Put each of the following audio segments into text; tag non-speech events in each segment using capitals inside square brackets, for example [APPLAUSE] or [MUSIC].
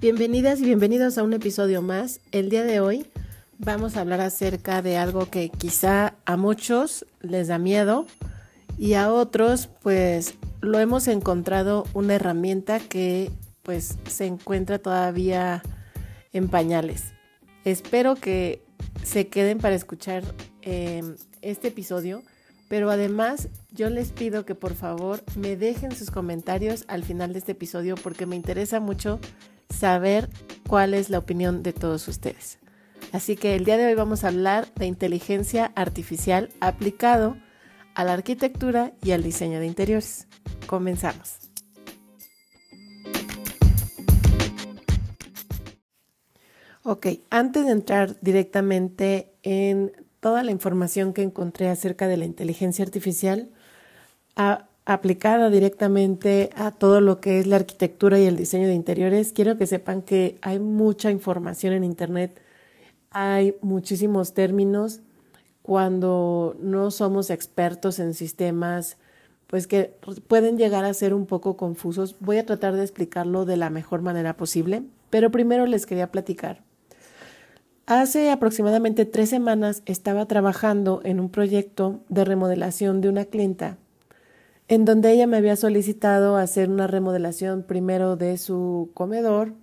Bienvenidas y bienvenidos a un episodio más. El día de hoy vamos a hablar acerca de algo que quizá a muchos les da miedo y a otros pues lo hemos encontrado una herramienta que pues se encuentra todavía en pañales. Espero que se queden para escuchar eh, este episodio, pero además yo les pido que por favor me dejen sus comentarios al final de este episodio porque me interesa mucho saber cuál es la opinión de todos ustedes. Así que el día de hoy vamos a hablar de inteligencia artificial aplicado a la arquitectura y al diseño de interiores. Comenzamos. Ok, antes de entrar directamente en toda la información que encontré acerca de la inteligencia artificial, aplicada directamente a todo lo que es la arquitectura y el diseño de interiores, quiero que sepan que hay mucha información en Internet, hay muchísimos términos cuando no somos expertos en sistemas, pues que pueden llegar a ser un poco confusos. Voy a tratar de explicarlo de la mejor manera posible, pero primero les quería platicar. Hace aproximadamente tres semanas estaba trabajando en un proyecto de remodelación de una clienta en donde ella me había solicitado hacer una remodelación primero de su comedor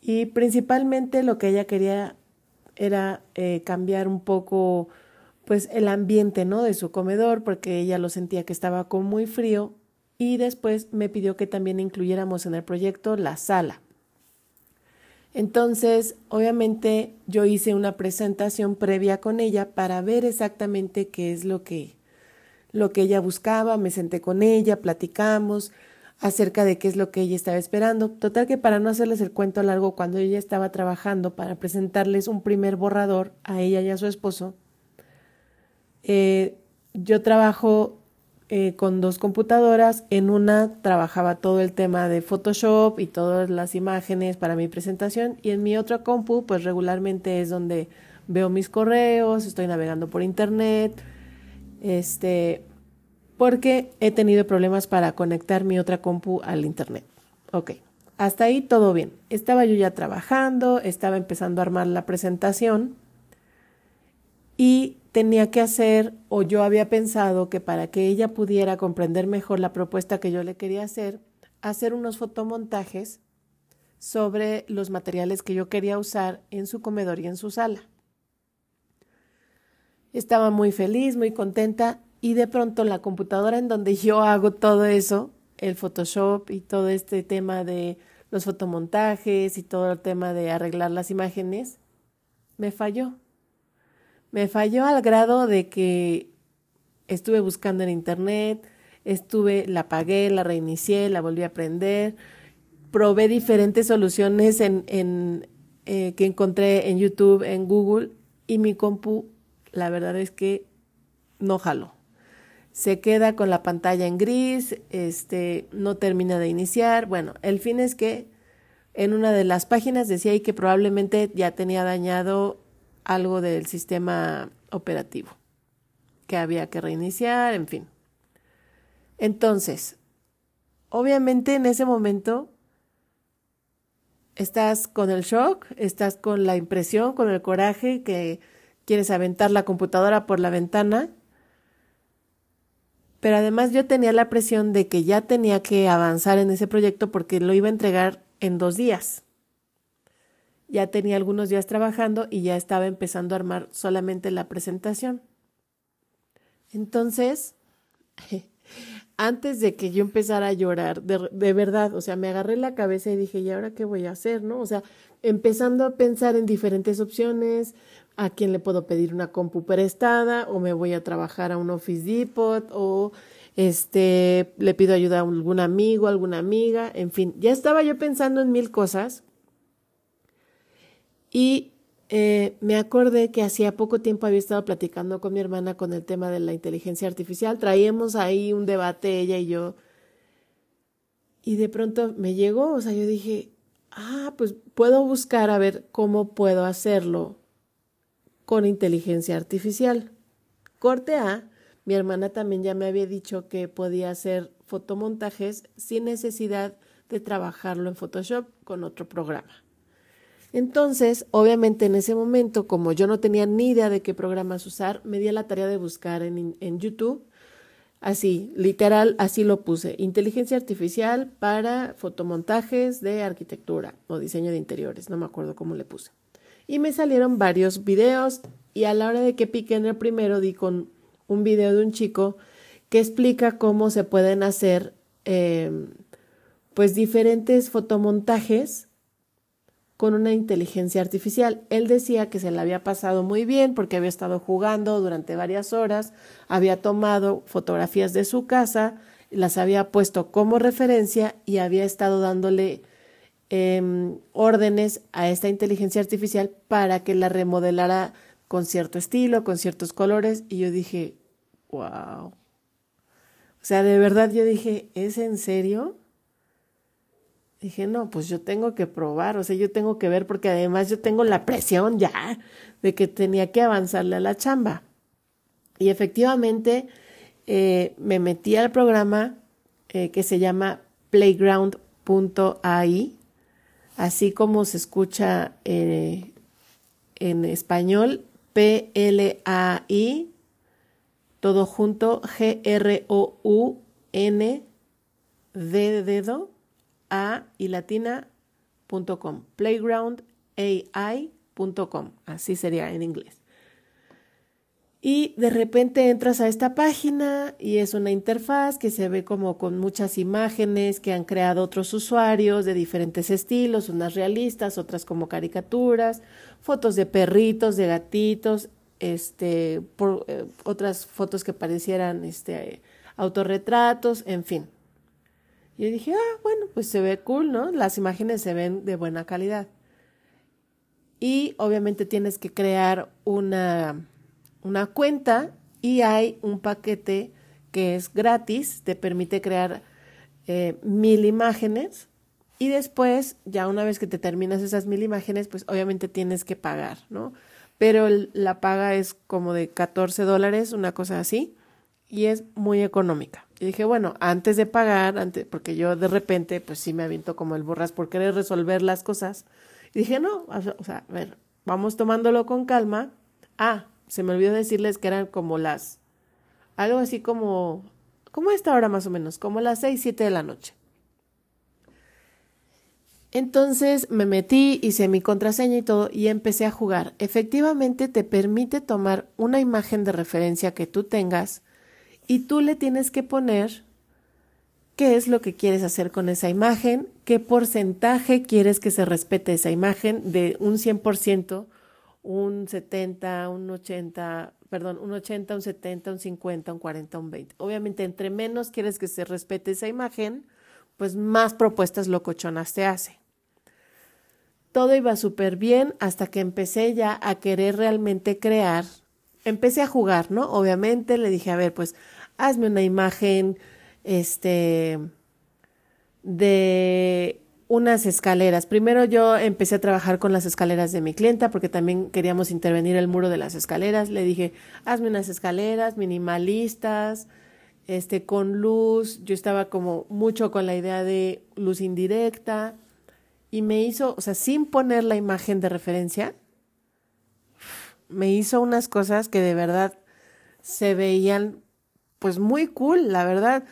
y principalmente lo que ella quería era eh, cambiar un poco pues el ambiente no de su comedor porque ella lo sentía que estaba con muy frío y después me pidió que también incluyéramos en el proyecto la sala. Entonces, obviamente yo hice una presentación previa con ella para ver exactamente qué es lo que lo que ella buscaba, me senté con ella, platicamos acerca de qué es lo que ella estaba esperando. Total que para no hacerles el cuento largo, cuando ella estaba trabajando para presentarles un primer borrador a ella y a su esposo, eh, yo trabajo eh, con dos computadoras. En una trabajaba todo el tema de Photoshop y todas las imágenes para mi presentación y en mi otra compu pues regularmente es donde veo mis correos, estoy navegando por internet, este, porque he tenido problemas para conectar mi otra compu al internet. Ok, hasta ahí todo bien. Estaba yo ya trabajando, estaba empezando a armar la presentación y tenía que hacer, o yo había pensado que para que ella pudiera comprender mejor la propuesta que yo le quería hacer, hacer unos fotomontajes sobre los materiales que yo quería usar en su comedor y en su sala. Estaba muy feliz, muy contenta y de pronto la computadora en donde yo hago todo eso, el Photoshop y todo este tema de los fotomontajes y todo el tema de arreglar las imágenes, me falló. Me falló al grado de que estuve buscando en internet, estuve, la apagué, la reinicié, la volví a prender, probé diferentes soluciones eh, que encontré en YouTube, en Google, y mi compu la verdad es que no jaló. Se queda con la pantalla en gris, este, no termina de iniciar. Bueno, el fin es que en una de las páginas decía ahí que probablemente ya tenía dañado algo del sistema operativo, que había que reiniciar, en fin. Entonces, obviamente en ese momento estás con el shock, estás con la impresión, con el coraje que quieres aventar la computadora por la ventana. Pero además yo tenía la presión de que ya tenía que avanzar en ese proyecto porque lo iba a entregar en dos días. Ya tenía algunos días trabajando y ya estaba empezando a armar solamente la presentación. Entonces, [LAUGHS] antes de que yo empezara a llorar, de, verdad, o sea, me agarré la cabeza y dije, ¿y ahora qué voy a hacer? ¿No? O sea, empezando a pensar en diferentes opciones, a quién le puedo pedir una compu prestada o me voy a trabajar a un Office Depot o este le pido ayuda a algún amigo, alguna amiga, en fin, ya estaba yo pensando en mil cosas. Y eh, me acordé que hacía poco tiempo había estado platicando con mi hermana con el tema de la inteligencia artificial, traíamos ahí un debate ella y yo. Y de pronto me llegó, o sea, yo dije, ah, pues puedo buscar a ver cómo puedo hacerlo con inteligencia artificial. Corte A, mi hermana también ya me había dicho que podía hacer fotomontajes sin necesidad de trabajarlo en Photoshop con otro programa. Entonces, obviamente en ese momento, como yo no tenía ni idea de qué programas usar, me di a la tarea de buscar en, en YouTube, así, literal, así lo puse, inteligencia artificial para fotomontajes de arquitectura o diseño de interiores, no me acuerdo cómo le puse. Y me salieron varios videos y a la hora de que piqué en el primero di con un video de un chico que explica cómo se pueden hacer eh, pues diferentes fotomontajes con una inteligencia artificial. Él decía que se le había pasado muy bien porque había estado jugando durante varias horas, había tomado fotografías de su casa, las había puesto como referencia y había estado dándole em, órdenes a esta inteligencia artificial para que la remodelara con cierto estilo, con ciertos colores. Y yo dije, wow. O sea, de verdad yo dije, ¿es en serio? dije, no, pues yo tengo que probar, o sea, yo tengo que ver porque además yo tengo la presión ya de que tenía que avanzarle a la chamba. Y efectivamente eh, me metí al programa eh, que se llama playground.ai, así como se escucha eh, en español, P-L-A-I, todo junto, G-R-O-U-N, D de dedo, a y latina.com, playgroundai.com, así sería en inglés. Y de repente entras a esta página y es una interfaz que se ve como con muchas imágenes que han creado otros usuarios de diferentes estilos, unas realistas, otras como caricaturas, fotos de perritos, de gatitos, este, eh, otras fotos que parecieran este, autorretratos, en fin. Y yo dije, ah, bueno, pues se ve cool, ¿no? Las imágenes se ven de buena calidad. Y obviamente tienes que crear una, una cuenta y hay un paquete que es gratis, te permite crear eh, mil imágenes y después, ya una vez que te terminas esas mil imágenes, pues obviamente tienes que pagar, ¿no? Pero la paga es como de 14 dólares, una cosa así, y es muy económica. Y dije, bueno, antes de pagar, antes, porque yo de repente, pues sí me aviento como el borras por querer resolver las cosas. Y dije, no, o sea, a ver, vamos tomándolo con calma. Ah, se me olvidó decirles que eran como las, algo así como, como esta hora más o menos, como las seis, siete de la noche. Entonces me metí, hice mi contraseña y todo y empecé a jugar. Efectivamente te permite tomar una imagen de referencia que tú tengas y tú le tienes que poner qué es lo que quieres hacer con esa imagen, qué porcentaje quieres que se respete esa imagen de un 100%, un 70, un 80, perdón, un 80, un 70, un 50, un 40, un 20. Obviamente, entre menos quieres que se respete esa imagen, pues más propuestas locochonas te hace. Todo iba súper bien hasta que empecé ya a querer realmente crear. Empecé a jugar, ¿no? Obviamente le dije, a ver, pues hazme una imagen, este, de unas escaleras. Primero yo empecé a trabajar con las escaleras de mi clienta porque también queríamos intervenir el muro de las escaleras. Le dije, hazme unas escaleras minimalistas, este, con luz. Yo estaba como mucho con la idea de luz indirecta y me hizo, o sea, sin poner la imagen de referencia, me hizo unas cosas que de verdad se veían pues muy cool, la verdad.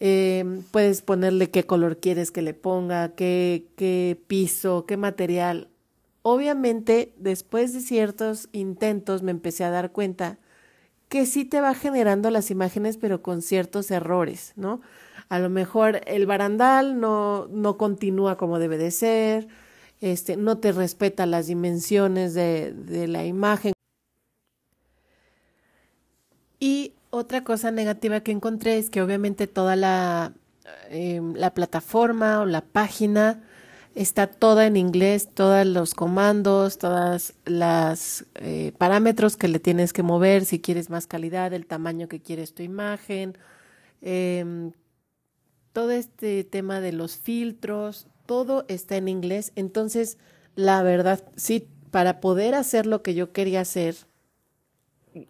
Eh, puedes ponerle qué color quieres que le ponga, qué, qué piso, qué material. Obviamente, después de ciertos intentos me empecé a dar cuenta que sí te va generando las imágenes, pero con ciertos errores, ¿no? A lo mejor el barandal no, no continúa como debe de ser, este, no te respeta las dimensiones de, de la imagen. Y otra cosa negativa que encontré es que obviamente toda la, eh, la plataforma o la página está toda en inglés, todos los comandos, todas las eh, parámetros que le tienes que mover, si quieres más calidad, el tamaño que quieres tu imagen, em, todo este tema de los filtros, todo está en inglés. Entonces, la verdad, sí, para poder hacer lo que yo quería hacer,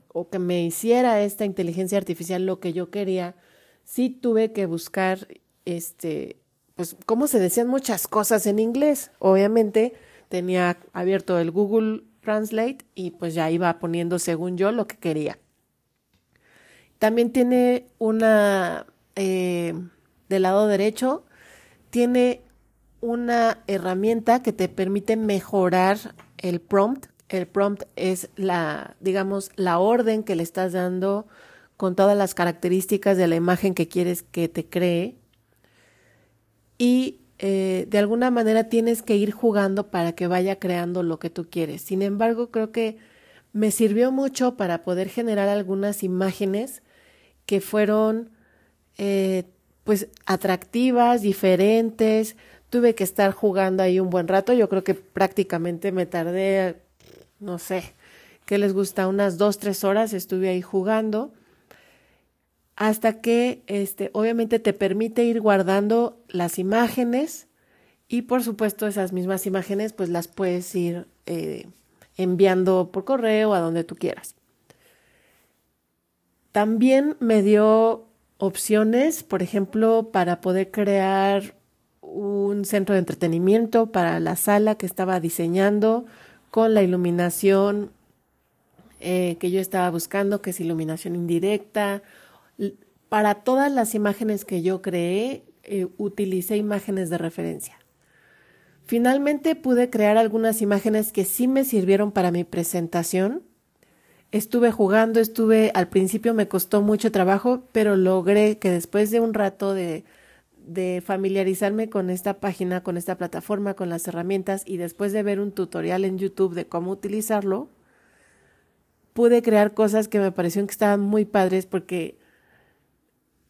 o que me hiciera esta inteligencia artificial lo que yo quería, sí tuve que buscar este pues, cómo se decían muchas cosas en inglés. Obviamente tenía abierto el Google Translate y pues ya iba poniendo según yo lo que quería. También tiene una, eh, del lado derecho, tiene una herramienta que te permite mejorar el prompt. El prompt es la, digamos, la orden que le estás dando con todas las características de la imagen que quieres que te cree. Y eh, de alguna manera tienes que ir jugando para que vaya creando lo que tú quieres. Sin embargo, creo que me sirvió mucho para poder generar algunas imágenes que fueron eh, pues atractivas, diferentes. Tuve que estar jugando ahí un buen rato. Yo creo que prácticamente me tardé, no sé, ¿qué les gusta? Unas dos, tres horas estuve ahí jugando. Hasta que, este, obviamente te permite ir guardando las imágenes y por supuesto esas mismas imágenes pues las puedes ir eh, enviando por correo a donde tú quieras. También me dio opciones, por ejemplo, para poder crear un centro de entretenimiento para la sala que estaba diseñando con la iluminación eh, que yo estaba buscando, que es iluminación indirecta. Para todas las imágenes que yo creé, eh, utilicé imágenes de referencia. Finalmente pude crear algunas imágenes que sí me sirvieron para mi presentación estuve jugando, estuve, al principio me costó mucho trabajo, pero logré que después de un rato de, de familiarizarme con esta página, con esta plataforma, con las herramientas y después de ver un tutorial en YouTube de cómo utilizarlo, pude crear cosas que me parecieron que estaban muy padres porque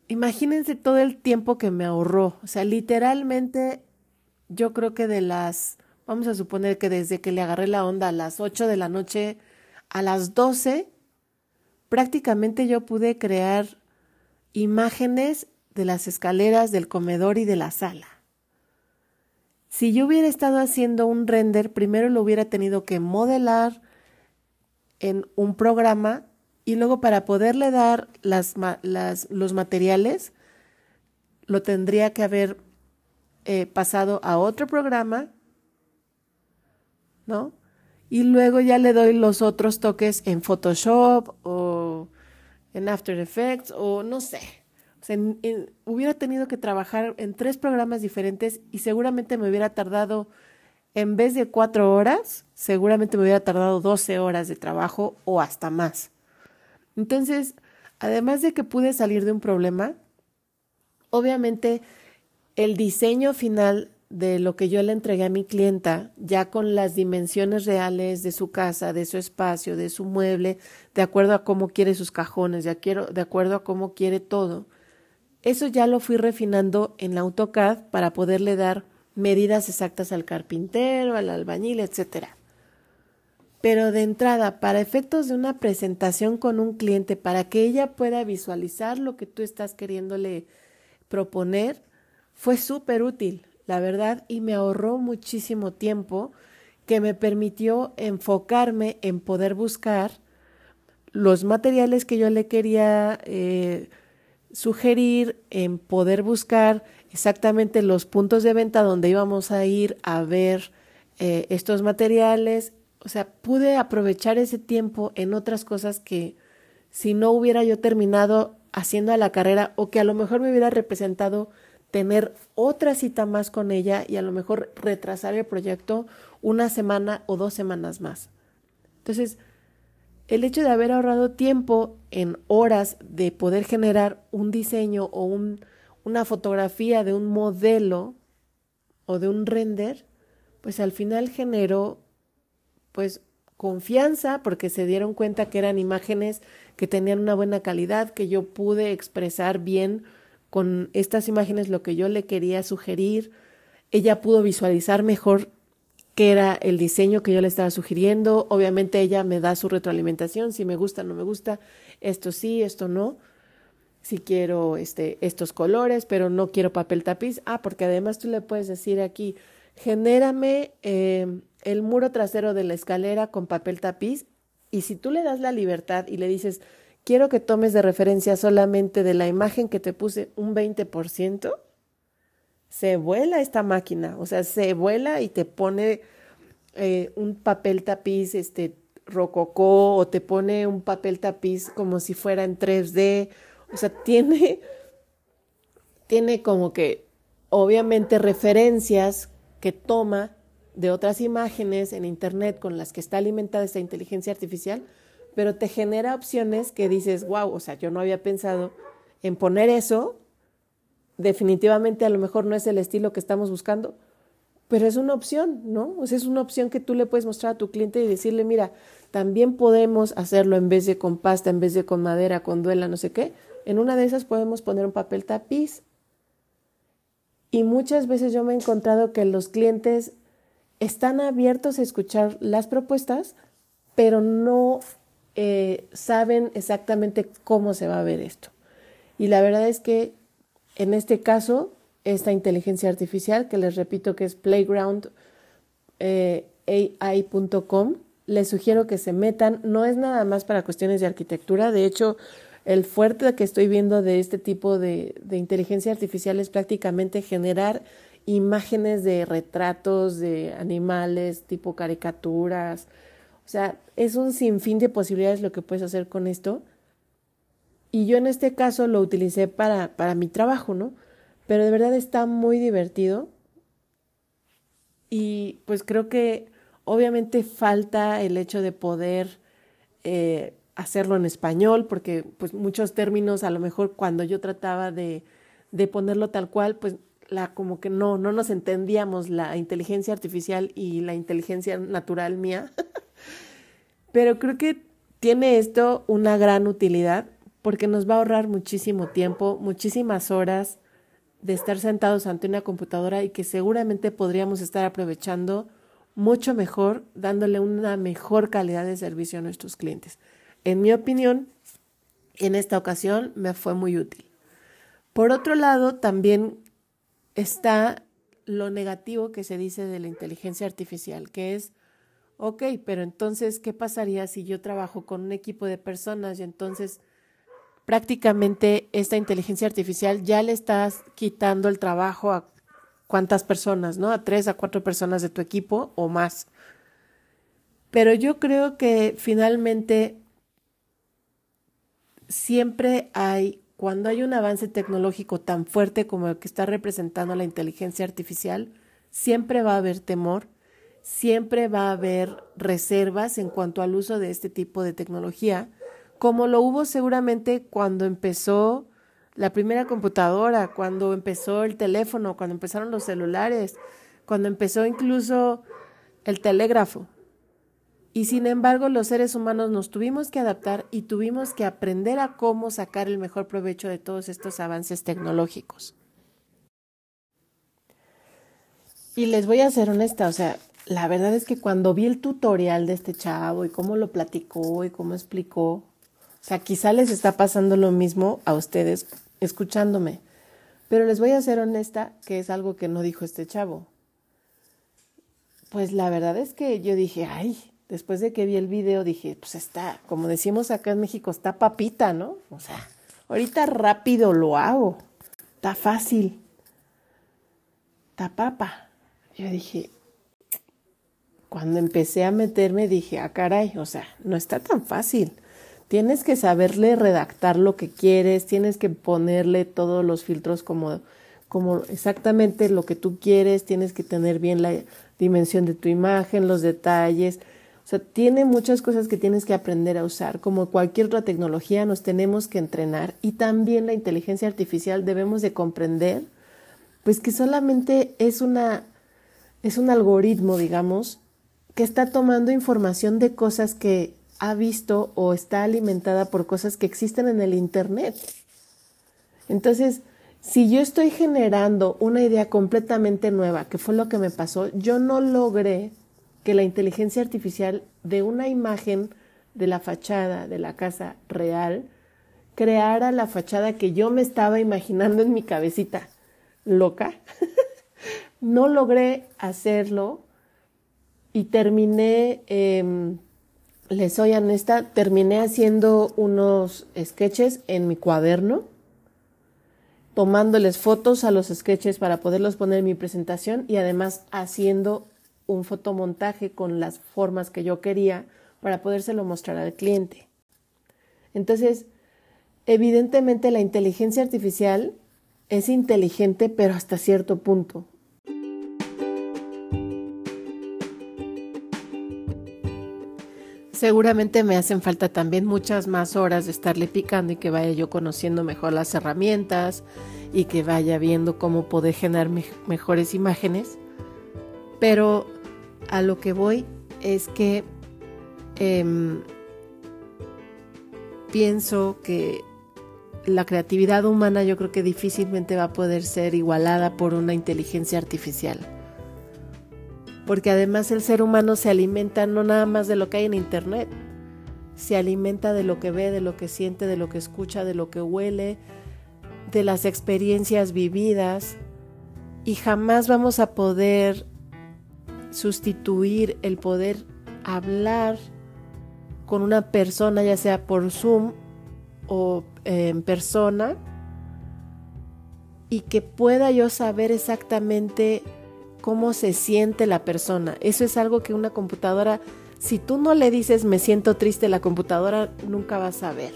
imagínense todo el tiempo que me ahorró. O sea, literalmente yo creo que de las, vamos a suponer que desde que le agarré la onda a las 8 de la noche, a las 12 prácticamente yo pude crear imágenes de las escaleras, del comedor y de la sala. Si yo hubiera estado haciendo un render, primero lo hubiera tenido que modelar en un programa y luego para poderle dar las, los materiales, lo tendría que haber eh, pasado a otro programa, ¿no? y luego ya le doy los otros toques en Photoshop o en After Effects o no sé. O sea, hubiera tenido que trabajar en tres programas diferentes y seguramente me hubiera tardado, en vez de cuatro horas, seguramente me hubiera tardado doce horas de trabajo o hasta más. Entonces, además de que pude salir de un problema, obviamente el diseño final de lo que yo le entregué a mi clienta, ya con las dimensiones reales de su casa, de su espacio, de su mueble, de acuerdo a cómo quiere sus cajones, de acuerdo a cómo quiere todo. Eso ya lo fui refinando en AutoCAD para poderle dar medidas exactas al carpintero, al albañil, etc. Pero de entrada, para efectos de una presentación con un cliente, para que ella pueda visualizar lo que tú estás queriéndole proponer, fue súper útil la verdad, y me ahorró muchísimo tiempo que me permitió enfocarme en poder buscar los materiales que yo le quería eh, sugerir, en poder buscar exactamente los puntos de venta donde íbamos a ir a ver eh, estos materiales. O sea, pude aprovechar ese tiempo en otras cosas que si no hubiera yo terminado haciendo a la carrera o que a lo mejor me hubiera representado tener otra cita más con ella y a lo mejor retrasar el proyecto una semana o dos semanas más. Entonces, el hecho de haber ahorrado tiempo en horas de poder generar un diseño o un, una fotografía de un modelo o de un render, pues al final generó pues confianza porque se dieron cuenta que eran imágenes que tenían una buena calidad, que yo pude expresar bien con estas imágenes lo que yo le quería sugerir. Ella pudo visualizar mejor qué era el diseño que yo le estaba sugiriendo. Obviamente ella me da su retroalimentación, si me gusta, no me gusta, esto sí, esto no. Si quiero este, estos colores, pero no quiero papel tapiz. Ah, porque además tú le puedes decir aquí, genérame eh, el muro trasero de la escalera con papel tapiz. Y si tú le das la libertad y le dices, quiero que tomes de referencia solamente de la imagen que te puse un 20%, se vuela esta máquina, o sea, se vuela y te pone eh, un papel tapiz, este, rococó, o te pone un papel tapiz como si fuera en 3D, o sea, [LAUGHS] tiene, tiene como que, obviamente, referencias que toma de otras imágenes en Internet con las que está alimentada esta inteligencia artificial, pero te genera opciones que dices, wow, o sea, yo no había pensado en poner eso, definitivamente a lo mejor no es el estilo que estamos buscando, pero es una opción, ¿no? O sea, es una opción que tú le puedes mostrar a tu cliente y decirle, mira, también podemos hacerlo en vez de con pasta, en vez de con madera, con duela, no sé qué. En una de esas podemos poner un papel tapiz. Y muchas veces yo me he encontrado que los clientes están abiertos a escuchar las propuestas, pero no eh, saben exactamente cómo se va a ver esto. Y la verdad es que en este caso, esta inteligencia artificial, que les repito que es playgroundai.com, eh, les sugiero que se metan. No es nada más para cuestiones de arquitectura. De hecho, el fuerte que estoy viendo de este tipo de, de inteligencia artificial es prácticamente generar imágenes de retratos de animales, tipo caricaturas. O sea, es un sinfín de posibilidades lo que puedes hacer con esto. Y yo en este caso lo utilicé para, para mi trabajo, ¿no? Pero de verdad está muy divertido. Y pues creo que obviamente falta el hecho de poder eh, hacerlo en español, porque pues muchos términos a lo mejor cuando yo trataba de, de ponerlo tal cual, pues la como que no, no nos entendíamos la inteligencia artificial y la inteligencia natural mía. [LAUGHS] Pero creo que tiene esto una gran utilidad porque nos va a ahorrar muchísimo tiempo, muchísimas horas de estar sentados ante una computadora y que seguramente podríamos estar aprovechando mucho mejor, dándole una mejor calidad de servicio a nuestros clientes. En mi opinión, en esta ocasión me fue muy útil. Por otro lado, también está lo negativo que se dice de la inteligencia artificial, que es, ok, pero entonces, ¿qué pasaría si yo trabajo con un equipo de personas y entonces prácticamente esta inteligencia artificial ya le estás quitando el trabajo a cuántas personas, ¿no? A tres, a cuatro personas de tu equipo o más. Pero yo creo que finalmente siempre hay, cuando hay un avance tecnológico tan fuerte como el que está representando la inteligencia artificial, siempre va a haber temor, siempre va a haber reservas en cuanto al uso de este tipo de tecnología como lo hubo seguramente cuando empezó la primera computadora, cuando empezó el teléfono, cuando empezaron los celulares, cuando empezó incluso el telégrafo. Y sin embargo, los seres humanos nos tuvimos que adaptar y tuvimos que aprender a cómo sacar el mejor provecho de todos estos avances tecnológicos. Y les voy a ser honesta, o sea, la verdad es que cuando vi el tutorial de este chavo y cómo lo platicó y cómo explicó, o sea, quizá les está pasando lo mismo a ustedes escuchándome, pero les voy a ser honesta que es algo que no dijo este chavo. Pues la verdad es que yo dije, ay, después de que vi el video dije, pues está, como decimos acá en México, está papita, ¿no? O sea, ahorita rápido lo hago, está fácil, está papa. Yo dije, cuando empecé a meterme dije, ah, caray, o sea, no está tan fácil. Tienes que saberle redactar lo que quieres, tienes que ponerle todos los filtros como, como exactamente lo que tú quieres, tienes que tener bien la dimensión de tu imagen, los detalles. O sea, tiene muchas cosas que tienes que aprender a usar. Como cualquier otra tecnología, nos tenemos que entrenar y también la inteligencia artificial debemos de comprender, pues que solamente es una es un algoritmo, digamos, que está tomando información de cosas que ha visto o está alimentada por cosas que existen en el Internet. Entonces, si yo estoy generando una idea completamente nueva, que fue lo que me pasó, yo no logré que la inteligencia artificial de una imagen de la fachada de la casa real creara la fachada que yo me estaba imaginando en mi cabecita loca. [LAUGHS] no logré hacerlo y terminé em, les soy honesta, terminé haciendo unos sketches en mi cuaderno tomándoles fotos a los sketches para poderlos poner en mi presentación y además haciendo un fotomontaje con las formas que yo quería para podérselo mostrar al cliente. Entonces, evidentemente la inteligencia artificial es inteligente, pero hasta cierto punto. Seguramente me hacen falta también muchas más horas de estarle picando y que vaya yo conociendo mejor las herramientas y que vaya viendo cómo poder generar mejores imágenes. Pero a lo que voy es que em, pienso que la creatividad humana yo creo que difícilmente va a poder ser igualada por una inteligencia artificial porque además el ser humano se alimenta no nada más de lo que hay en Internet, se alimenta de lo que ve, de lo que siente, de lo que escucha, de lo que huele, de las experiencias vividas, y jamás vamos a poder sustituir el poder hablar con una persona, ya sea por Zoom o en persona, y que pueda yo saber exactamente cómo se siente la persona. Eso es algo que una computadora, si tú no le dices me siento triste, la computadora nunca va a saber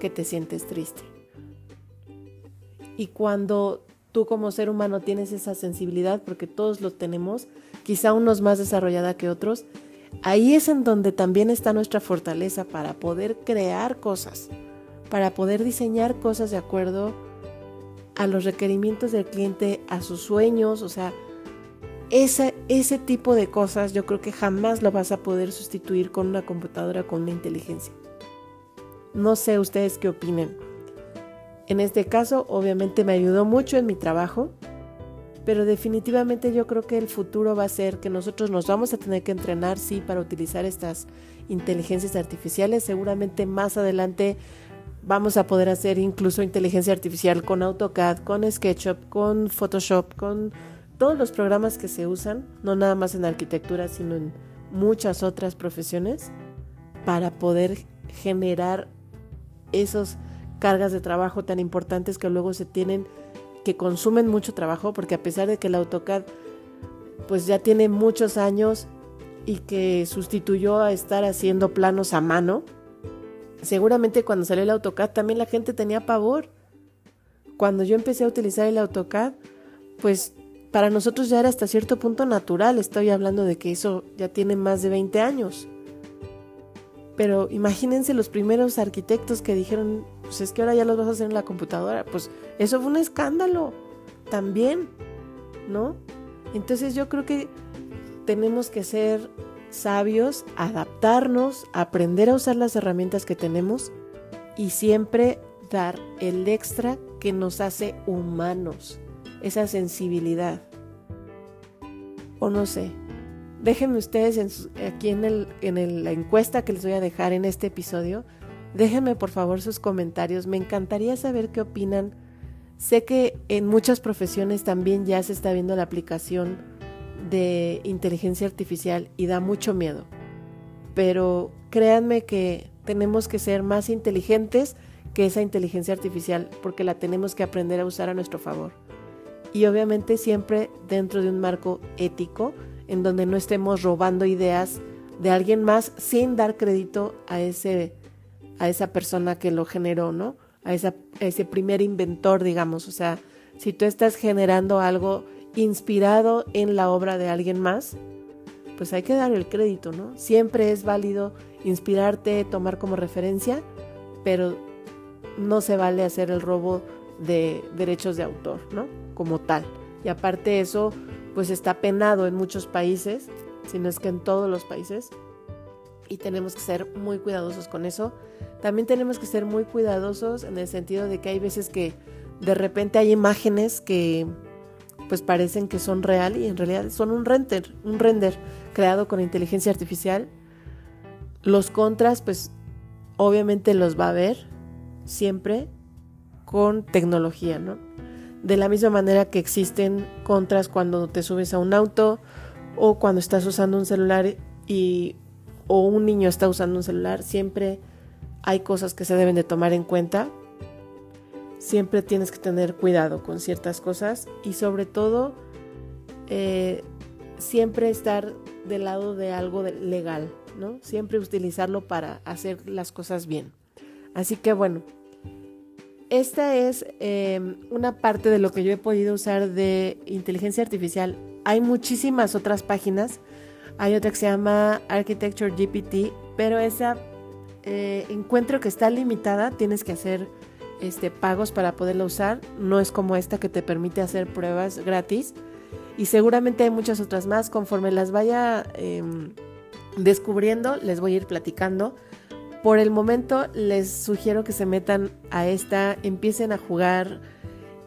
que te sientes triste. Y cuando tú como ser humano tienes esa sensibilidad, porque todos lo tenemos, quizá unos más desarrollada que otros, ahí es en donde también está nuestra fortaleza para poder crear cosas, para poder diseñar cosas de acuerdo a los requerimientos del cliente, a sus sueños, o sea, ese, tipo de cosas yo creo que jamás lo vas a poder sustituir con una computadora con una inteligencia. No sé ustedes qué opinen. En este caso, obviamente me ayudó mucho en mi trabajo, pero definitivamente yo creo que el futuro va a ser que nosotros nos vamos a tener que entrenar, sí, para utilizar estas inteligencias artificiales. Seguramente más adelante vamos a poder hacer incluso inteligencia artificial con AutoCAD, con SketchUp, con Photoshop, con todos los programas que se usan, no nada más en arquitectura, sino en muchas otras profesiones, para poder generar esas cargas de trabajo tan importantes que luego se tienen, que consumen mucho trabajo, porque a pesar de que el AutoCAD pues ya tiene muchos años y que sustituyó a estar haciendo planos a mano, seguramente cuando salió el AutoCAD también la gente tenía pavor. Cuando yo empecé a utilizar el AutoCAD, pues para nosotros ya era hasta cierto punto natural. Estoy hablando de que eso ya tiene más de 20 años. Pero imagínense los primeros arquitectos que dijeron, pues es que ahora ya los vas a hacer en la computadora. Pues eso fue un escándalo también, ¿no? Entonces yo creo que tenemos que ser sabios, adaptarnos, aprender a usar las herramientas que tenemos y siempre dar el extra que nos hace humanos esa sensibilidad. O no sé. Déjenme ustedes aquí en, el, en la encuesta que les voy a dejar en este episodio. Déjenme por favor sus comentarios. Me encantaría saber qué opinan. Sé que en muchas profesiones también ya se está viendo la aplicación de inteligencia artificial y da mucho miedo. Pero créanme que tenemos que ser más inteligentes que esa inteligencia artificial porque la tenemos que aprender a usar a nuestro favor y obviamente siempre dentro de un marco ético en donde no estemos robando ideas de alguien más sin dar crédito a ese a esa persona que lo generó, ¿no? A, ese primer inventor, digamos. O sea, si tú estás generando algo inspirado en la obra de alguien más, pues hay que dar el crédito, ¿no? Siempre es válido inspirarte, tomar como referencia, pero no se vale hacer el robo de derechos de autor, ¿no? Como tal. Y aparte eso, pues está penado en muchos países, si no es que en todos los países, y tenemos que ser muy cuidadosos con eso. También tenemos que ser muy cuidadosos en el sentido de que hay veces que de repente hay imágenes que pues parecen que son real y en realidad son un render, un render creado con inteligencia artificial. Los contras, pues obviamente los va a ver siempre con tecnología, ¿no? De la misma manera que existen contras cuando te subes a un auto o cuando estás usando un celular y o un niño está usando un celular, siempre hay cosas que se deben de tomar en cuenta. siempre tienes que tener cuidado con ciertas cosas y sobre todo eh, siempre estar del lado de algo legal, ¿no? Siempre utilizarlo para hacer las cosas bien. Así que bueno, esta es em, una parte de lo que yo he podido usar de inteligencia artificial. Hay muchísimas otras páginas. Hay otra que se llama Architecture GPT, pero esa eh, encuentro que está limitada. Tienes que hacer este, pagos para poderla usar. No es como esta que te permite hacer pruebas gratis. Y seguramente hay muchas otras más. Conforme las vaya em, descubriendo, les voy a ir platicando. Por el momento les sugiero que se metan a esta, empiecen a jugar,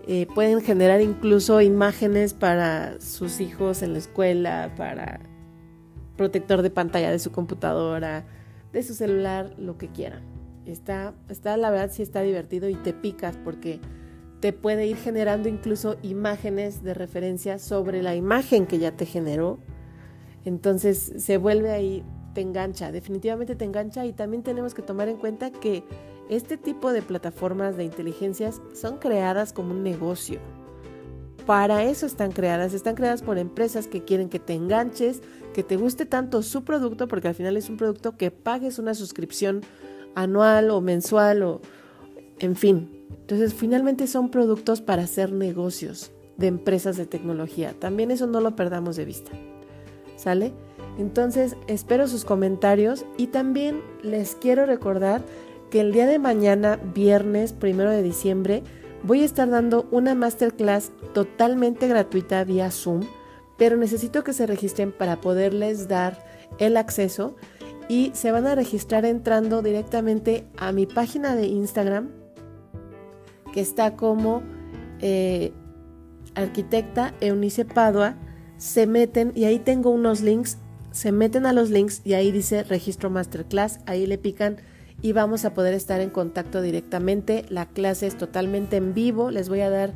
eh, pueden generar incluso imágenes para sus hijos en la escuela, para protector de pantalla de su computadora, de su celular, lo que quieran. Está, está, la verdad sí está divertido y te picas porque te puede ir generando incluso imágenes de referencia sobre la imagen que ya te generó. Entonces se vuelve ahí te engancha, definitivamente te engancha y también tenemos que tomar en cuenta que este tipo de plataformas de inteligencias son creadas como un negocio. Para eso están creadas, están creadas por empresas que quieren que te enganches, que te guste tanto su producto, porque al final es un producto que pagues una suscripción anual o mensual o en fin. Entonces, finalmente son productos para hacer negocios de empresas de tecnología. También eso no lo perdamos de vista. ¿Sale? Entonces, espero sus comentarios y también les quiero recordar que el día de mañana, viernes primero de diciembre, voy a estar dando una masterclass totalmente gratuita vía Zoom, pero necesito que se registren para poderles dar el acceso y se van a registrar entrando directamente a mi página de Instagram, que está como eh, arquitecta Eunice Padua. Se meten y ahí tengo unos links se meten a los links y ahí dice registro masterclass, ahí le pican y vamos a poder estar en contacto directamente. La clase es totalmente en vivo, les voy a dar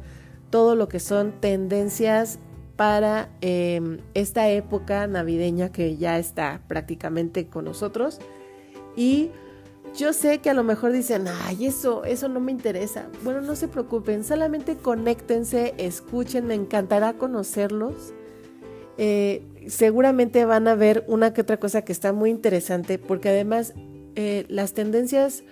todo lo que son tendencias para em, esta época navideña que ya está prácticamente con nosotros. Y yo sé que a lo mejor dicen, ay, eso, eso no me interesa. Bueno, no se preocupen, solamente conéctense, escuchen, me encantará conocerlos. Eh, seguramente van a ver una que otra cosa que está muy interesante porque además eh, las tendencias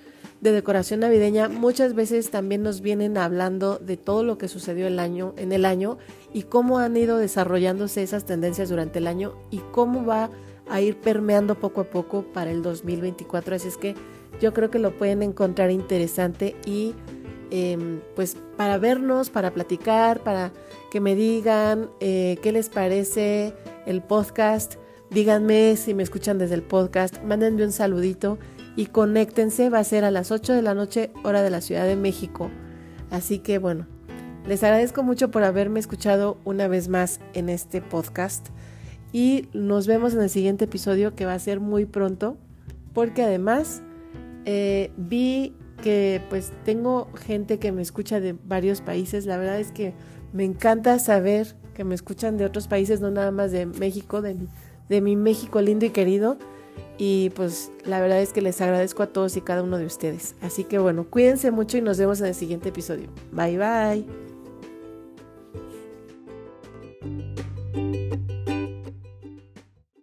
de decoración navideña muchas veces también nos vienen hablando de todo lo que sucedió el año, en el año y cómo han ido desarrollándose esas tendencias durante el año y cómo va a ir permeando poco a poco para el 2024. Así es que yo creo que lo pueden encontrar interesante y em, pues para vernos, para platicar, para que me digan eh, qué les parece el podcast. Díganme si me escuchan desde el podcast, mándenme un saludito y conéctense. Va a ser a las 8 de la noche, hora de la Ciudad de México. Así que bueno, les agradezco mucho por haberme escuchado una vez más en este podcast. Y nos vemos en el siguiente episodio que va a ser muy pronto. Porque además eh, vi que pues tengo gente que me escucha de varios países. La verdad es que me encanta saber que me escuchan de otros países, no nada más de México, de, de mi México lindo y querido. Y pues la verdad es que les agradezco a todos y cada uno de ustedes. Así que bueno, cuídense mucho y nos vemos en el siguiente episodio. Bye bye.